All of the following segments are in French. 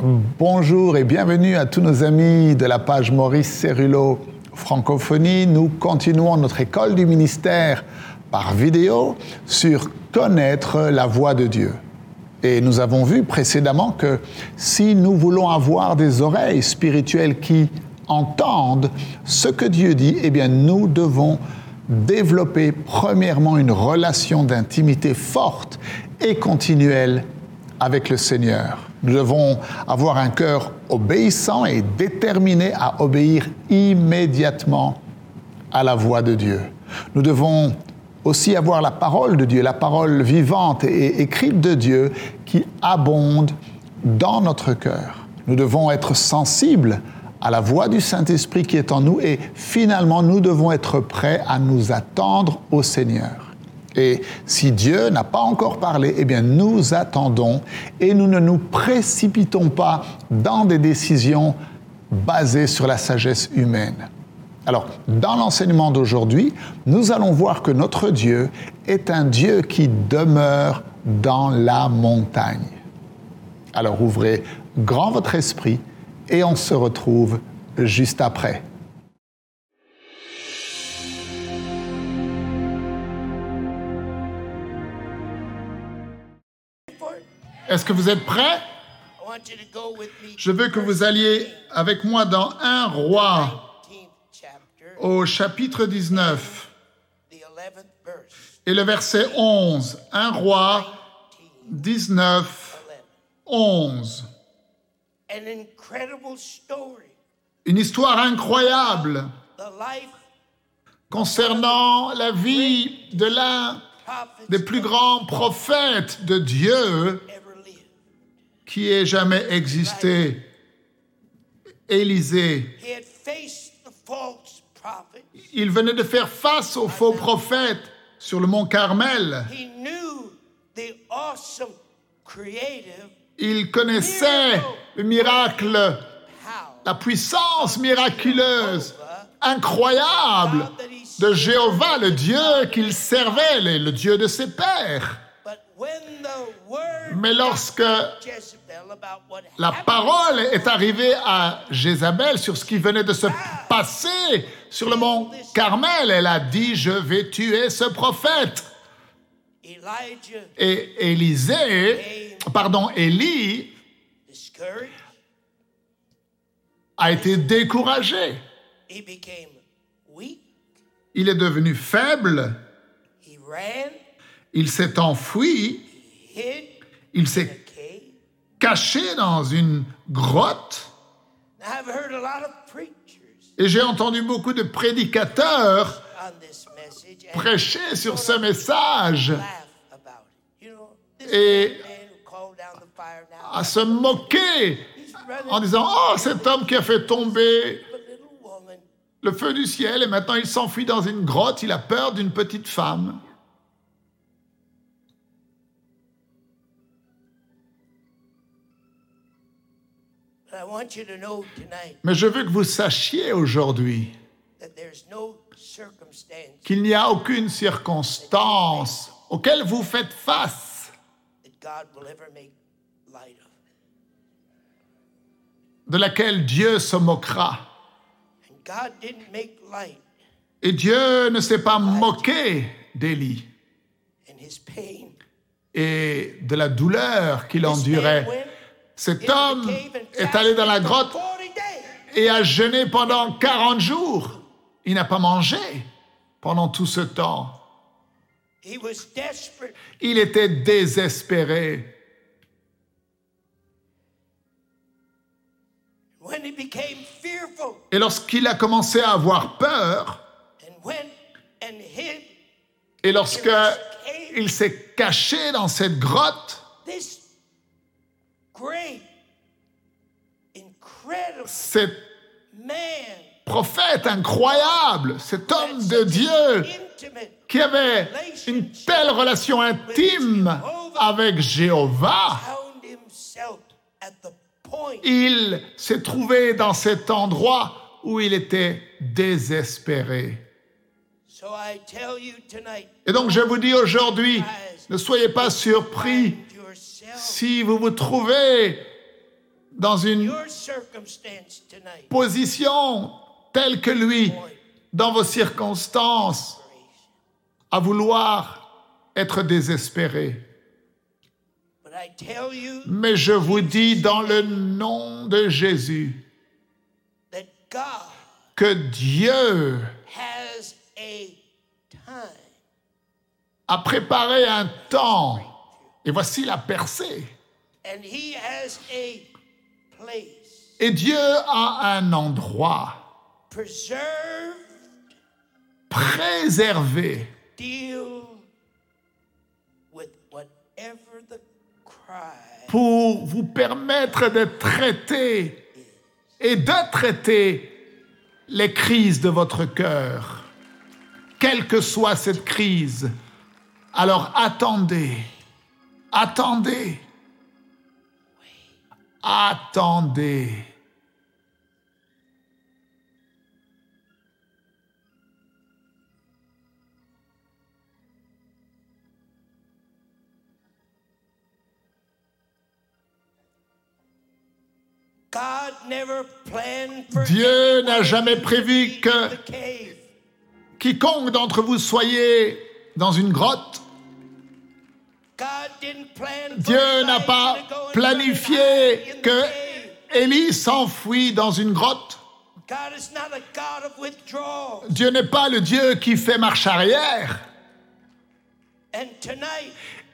Bonjour et bienvenue à tous nos amis de la page Maurice Cerullo Francophonie. Nous continuons notre école du ministère par vidéo sur connaître la voix de Dieu. Et nous avons vu précédemment que si nous voulons avoir des oreilles spirituelles qui entendent ce que Dieu dit, eh bien nous devons développer premièrement une relation d'intimité forte et continuelle avec le Seigneur. Nous devons avoir un cœur obéissant et déterminé à obéir immédiatement à la voix de Dieu. Nous devons aussi avoir la parole de Dieu, la parole vivante et écrite de Dieu qui abonde dans notre cœur. Nous devons être sensibles à la voix du Saint-Esprit qui est en nous et finalement nous devons être prêts à nous attendre au Seigneur. Et si Dieu n'a pas encore parlé, eh bien nous attendons et nous ne nous précipitons pas dans des décisions basées sur la sagesse humaine. Alors, dans l'enseignement d'aujourd'hui, nous allons voir que notre Dieu est un Dieu qui demeure dans la montagne. Alors ouvrez grand votre esprit et on se retrouve juste après. Est-ce que vous êtes prêts? Je veux que vous alliez avec moi dans un roi. au chapitre 19 et le verset 11. Un roi 19, 11. Une histoire incroyable. Concernant la vie de l'un des plus grands prophètes de Dieu qui ait jamais existé, Élisée. Il venait de faire face aux faux prophètes sur le mont Carmel. Il connaissait le miracle, la puissance miraculeuse, incroyable de Jéhovah, le Dieu qu'il servait, le Dieu de ses pères. Mais lorsque la parole est arrivée à Jézabel sur ce qui venait de se passer sur le mont Carmel, elle a dit, je vais tuer ce prophète. Et Élisée, pardon, Élie a été découragé. Il est devenu faible. Il s'est enfui. Il s'est caché dans une grotte. Et j'ai entendu beaucoup de prédicateurs prêcher sur ce message et à se moquer en disant Oh, cet homme qui a fait tomber le feu du ciel et maintenant il s'enfuit dans une grotte, il a peur d'une petite femme. Mais je veux que vous sachiez aujourd'hui qu'il n'y a aucune circonstance auquel vous faites face de laquelle Dieu se moquera. Et Dieu ne s'est pas moqué d'Élie et de la douleur qu'il endurait. Cet homme est allé dans la grotte et a jeûné pendant 40 jours. Il n'a pas mangé pendant tout ce temps. Il était désespéré. Et lorsqu'il a commencé à avoir peur, et lorsqu'il s'est caché dans cette grotte, cet prophète incroyable, cet homme de Dieu qui avait une telle relation intime avec Jéhovah, il s'est trouvé dans cet endroit où il était désespéré. Et donc je vous dis aujourd'hui, ne soyez pas surpris si vous vous trouvez dans une position telle que lui, dans vos circonstances, à vouloir être désespéré. But I tell you Mais je vous dis dans le nom de Jésus que Dieu a préparé un temps. Et voici la percée. And he has a place Et Dieu a un endroit preserved, préservé deal with whatever the cry pour vous permettre de traiter et de traiter les crises de votre cœur. Quelle que soit cette crise, alors attendez, attendez, attendez. Dieu n'a jamais prévu que quiconque d'entre vous soyez dans une grotte. Dieu n'a pas planifié que. Élie s'enfuit dans une grotte. Dieu n'est pas le Dieu qui fait marche arrière.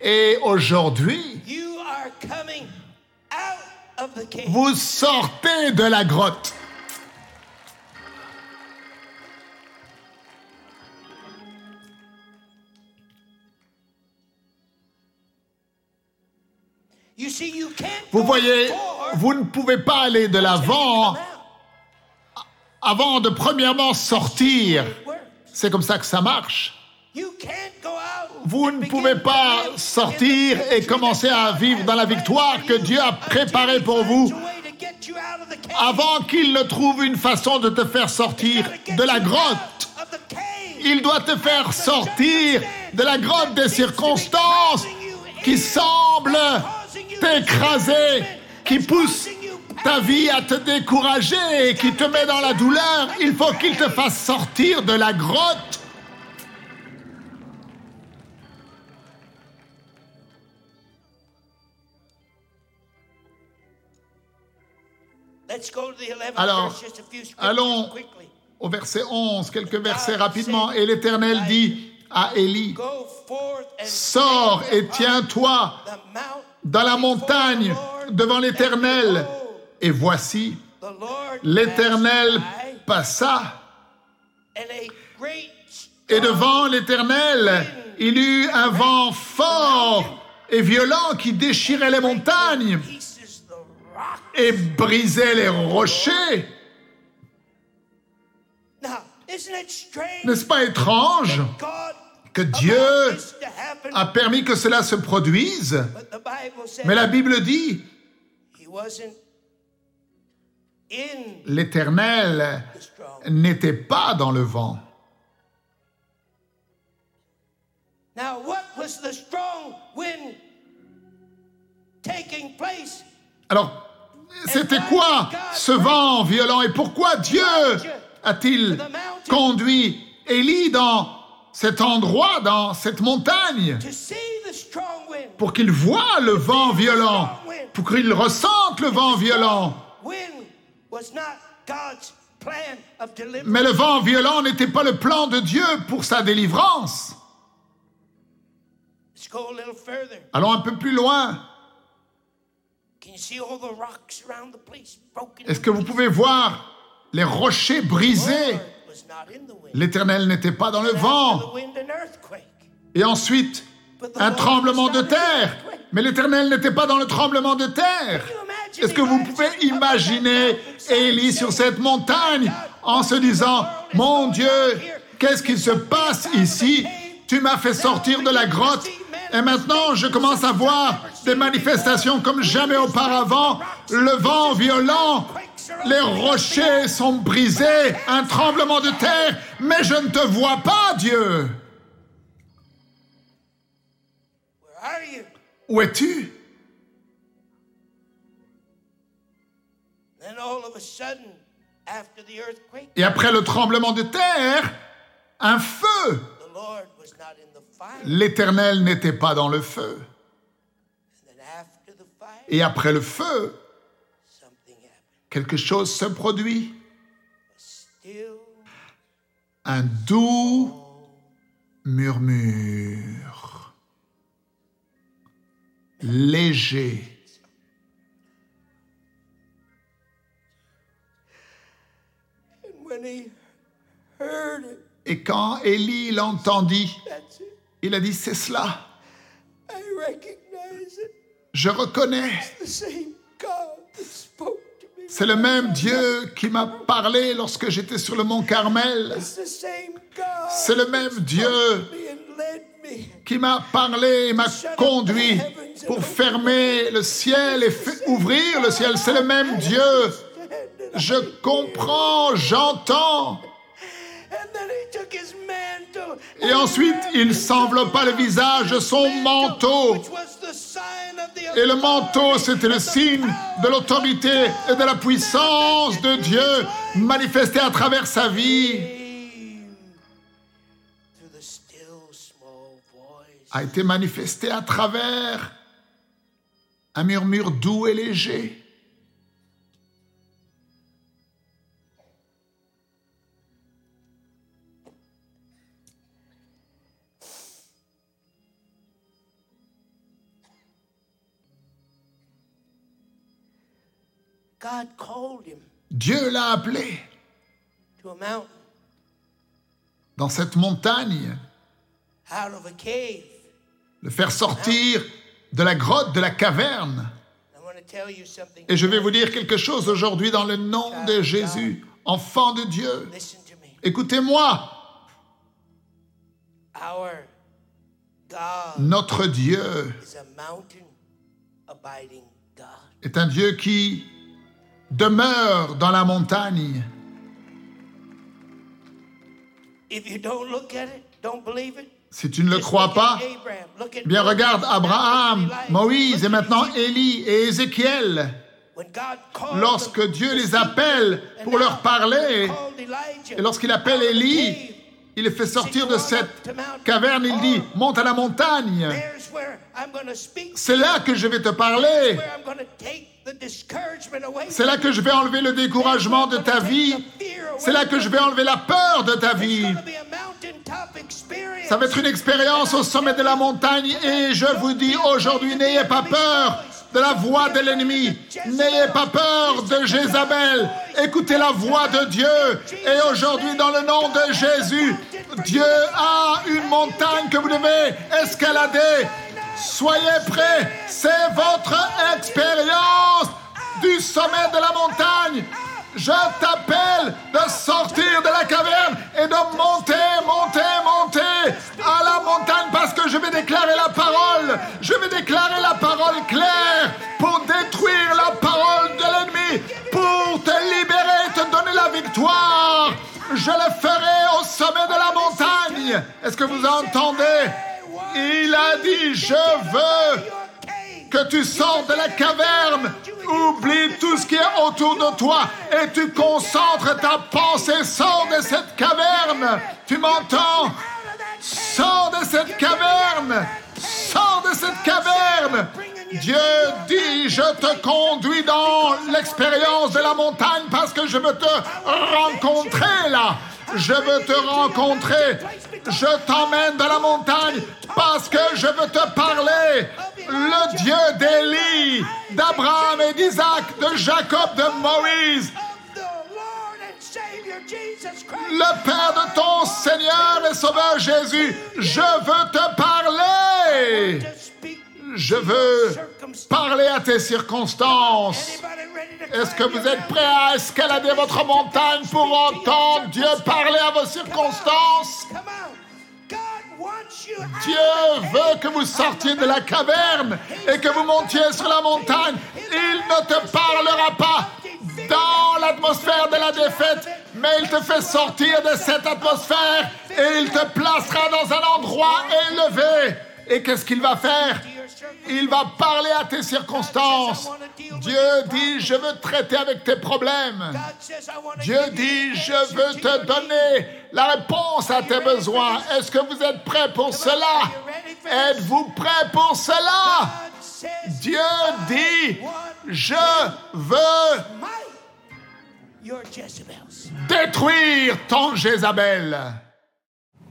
Et aujourd'hui, vous sortez de la grotte. Vous voyez, vous ne pouvez pas aller de l'avant avant de premièrement sortir. C'est comme ça que ça marche. You can't go out Vous ne pouvez pas sortir et commencer à vivre dans la victoire que you Dieu a préparée pour vous avant qu'il ne trouve une façon de te faire sortir de la you grotte. Il doit te faire sortir de la grotte des circonstances qui semblent t'écraser, qui poussent ta vie à te décourager et qui te met dans la douleur. Il faut qu'il te fasse sortir de la grotte. Let's go to the 11th Alors, allons. Au verset 11, quelques versets rapidement. Et l'Éternel dit à Élie, Sors et tiens-toi dans la montagne devant l'Éternel. Et voici, l'Éternel passa, et devant l'Éternel, il eut un vent fort et violent qui déchirait les montagnes et brisait les rochers. N'est-ce pas étrange que Dieu a permis que cela se produise Mais la Bible dit, l'Éternel n'était pas dans le vent. Now, what was the strong wind taking place? Alors, c'était quoi ce vent violent et pourquoi Dieu a-t-il conduit Élie dans cet endroit, dans cette montagne, pour qu'il voie le vent violent, pour qu'il ressente le vent violent. Mais le vent violent n'était pas le plan de Dieu pour sa délivrance. Let's go a little further. Allons un peu plus loin. Can you see all the rocks around the place? Broken? Est-ce que vous pouvez voir les rochers brisés? L'Éternel n'était pas dans le vent. Et ensuite, un tremblement de terre. Mais l'Éternel n'était pas dans le tremblement de terre. Est-ce que vous pouvez imaginer Élie sur cette montagne en se disant, mon Dieu, qu'est-ce qui se passe ici? Tu m'as fait sortir de la grotte. et maintenant je commence à voir des manifestations comme jamais auparavant. Le vent violent, les rochers sont brisés, un tremblement de terre, mais je ne te vois pas, Dieu. Où es-tu? Et après le tremblement de terre, un feu. L'Éternel n'était pas dans le feu. Et après le feu. Quelque chose se produit. Un doux murmure. Léger. and when he heard it, Et quand Élie l'entendit, il a dit, c'est cela. Je reconnais. C'est le même Dieu qui m'a parlé lorsque j'étais sur le mont Carmel. C'est le même Dieu qui m'a parlé et m'a conduit pour fermer le ciel et ouvrir le ciel. C'est le même Dieu. Je comprends, j'entends. Et ensuite, il s'enveloppa le visage de son manteau. Et le manteau, c'était le signe de l'autorité et de la puissance de Dieu manifesté à travers sa vie. A été manifesté à travers un murmure doux et léger. God called him Dieu l'a appelé to a mountain dans cette montagne, out of a cave. le faire sortir de la grotte, de la caverne. I want to tell you something. Et je vais vous dire quelque chose aujourd'hui dans le nom de Jésus, enfant de Dieu. Listen to me. Écoutez-moi, Our God notre Dieu is a mountain abiding God. est un Dieu qui demeure dans la montagne. If you don't look at it, don't believe it. Si tu ne le crois pas, bien regarde Abraham. Moïse et maintenant. Élie et Ézéchiel. Lorsque Dieu les appelle pour leur parler, et lorsqu'il appelle Élie, il les fait sortir de cette caverne, il dit, monte à la montagne. C'est là que je vais te parler. C'est là que je vais enlever le découragement de ta vie. C'est là que je vais enlever la peur de ta vie. Ça va être une expérience au sommet de la montagne et je vous dis aujourd'hui, n'ayez pas peur de la voix de l'ennemi. N'ayez pas peur de Jézabel. Écoutez la voix de Dieu. Et aujourd'hui, dans le nom de Jésus, Dieu a une montagne que vous devez escalader. Soyez prêts. C'est votre expérience du sommet de la montagne. Je t'appelle de sortir de la caverne et de monter, monter, monter à la montagne parce que je vais déclarer la parole. Je vais déclarer la parole claire pour détruire la parole de l'ennemi, pour te libérer, te donner la victoire. Je le ferai au sommet de la montagne. Est-ce que vous entendez? Il a dit, je veux que tu sortes de la caverne, oublie tout ce qui est autour de toi et tu concentres ta pensée, sors de cette caverne. Tu m'entends? Sors de cette caverne Sors de cette caverne Dieu dit, je te conduis dans l'expérience de la montagne parce que je veux te rencontrer là. Je veux te rencontrer. Je t'emmène dans la montagne parce que je veux te parler. Le Dieu d'Élie, d'Abraham et d'Isaac, de Jacob, de Moïse, le Père de ton Seigneur et Sauveur Jésus, je veux te parler. Je veux parler à tes circonstances. Est-ce que vous êtes prêts à escalader votre montagne pour entendre Dieu parler à vos circonstances? Dieu veut que vous sortiez de la caverne et que vous montiez sur la montagne. Il ne te parlera pas dans l'atmosphère de la défaite, mais il te fait sortir de cette atmosphère et il te placera dans un endroit élevé. Et qu'est-ce qu'il va faire? Il va parler à tes circonstances. Dieu dit, je veux traiter avec tes problèmes. Dieu dit, je veux te donner la réponse à tes besoins. Est-ce que vous êtes prêts pour cela? Êtes-vous prêts pour cela? Dieu dit, je veux détruire ton Jézabel.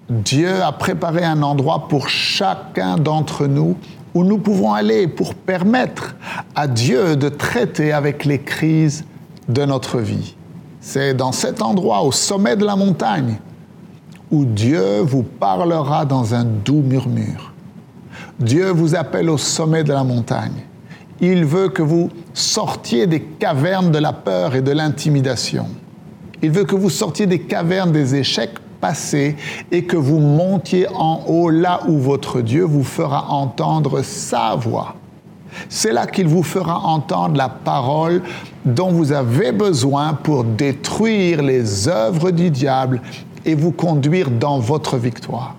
Dieu a préparé un endroit pour chacun d'entre nous où nous pouvons aller pour permettre à Dieu de traiter avec les crises de notre vie. C'est dans cet endroit, au sommet de la montagne, où Dieu vous parlera dans un doux murmure. Dieu vous appelle au sommet de la montagne. Il veut que vous sortiez des cavernes de la peur et de l'intimidation. Il veut que vous sortiez des cavernes des échecs et que vous montiez en haut là où votre Dieu vous fera entendre sa voix. C'est là qu'il vous fera entendre la parole dont vous avez besoin pour détruire les œuvres du diable et vous conduire dans votre victoire.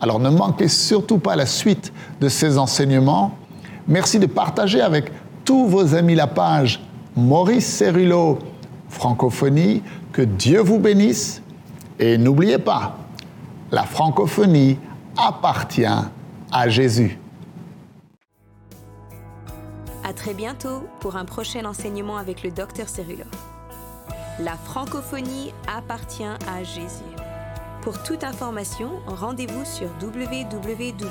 Alors ne manquez surtout pas la suite de ces enseignements. Merci de partager avec tous vos amis la page Maurice Cerullo Francophonie. Que Dieu vous bénisse. Et n'oubliez pas, la francophonie appartient à Jésus. À très bientôt pour un prochain enseignement avec le docteur Cerullo. La francophonie appartient à Jésus. Pour toute information, rendez-vous sur www.mcwe.fr.